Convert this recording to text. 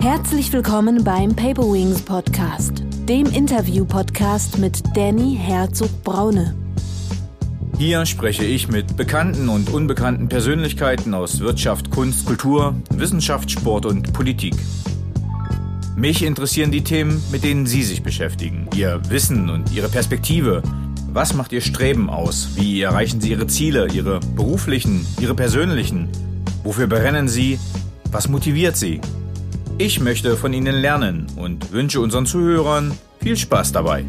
Herzlich willkommen beim Paper Wings Podcast, dem Interview-Podcast mit Danny Herzog-Braune. Hier spreche ich mit bekannten und unbekannten Persönlichkeiten aus Wirtschaft, Kunst, Kultur, Wissenschaft, Sport und Politik. Mich interessieren die Themen, mit denen Sie sich beschäftigen, Ihr Wissen und Ihre Perspektive. Was macht Ihr Streben aus? Wie erreichen Sie Ihre Ziele, Ihre beruflichen, Ihre persönlichen? Wofür brennen Sie? Was motiviert Sie? Ich möchte von Ihnen lernen und wünsche unseren Zuhörern viel Spaß dabei.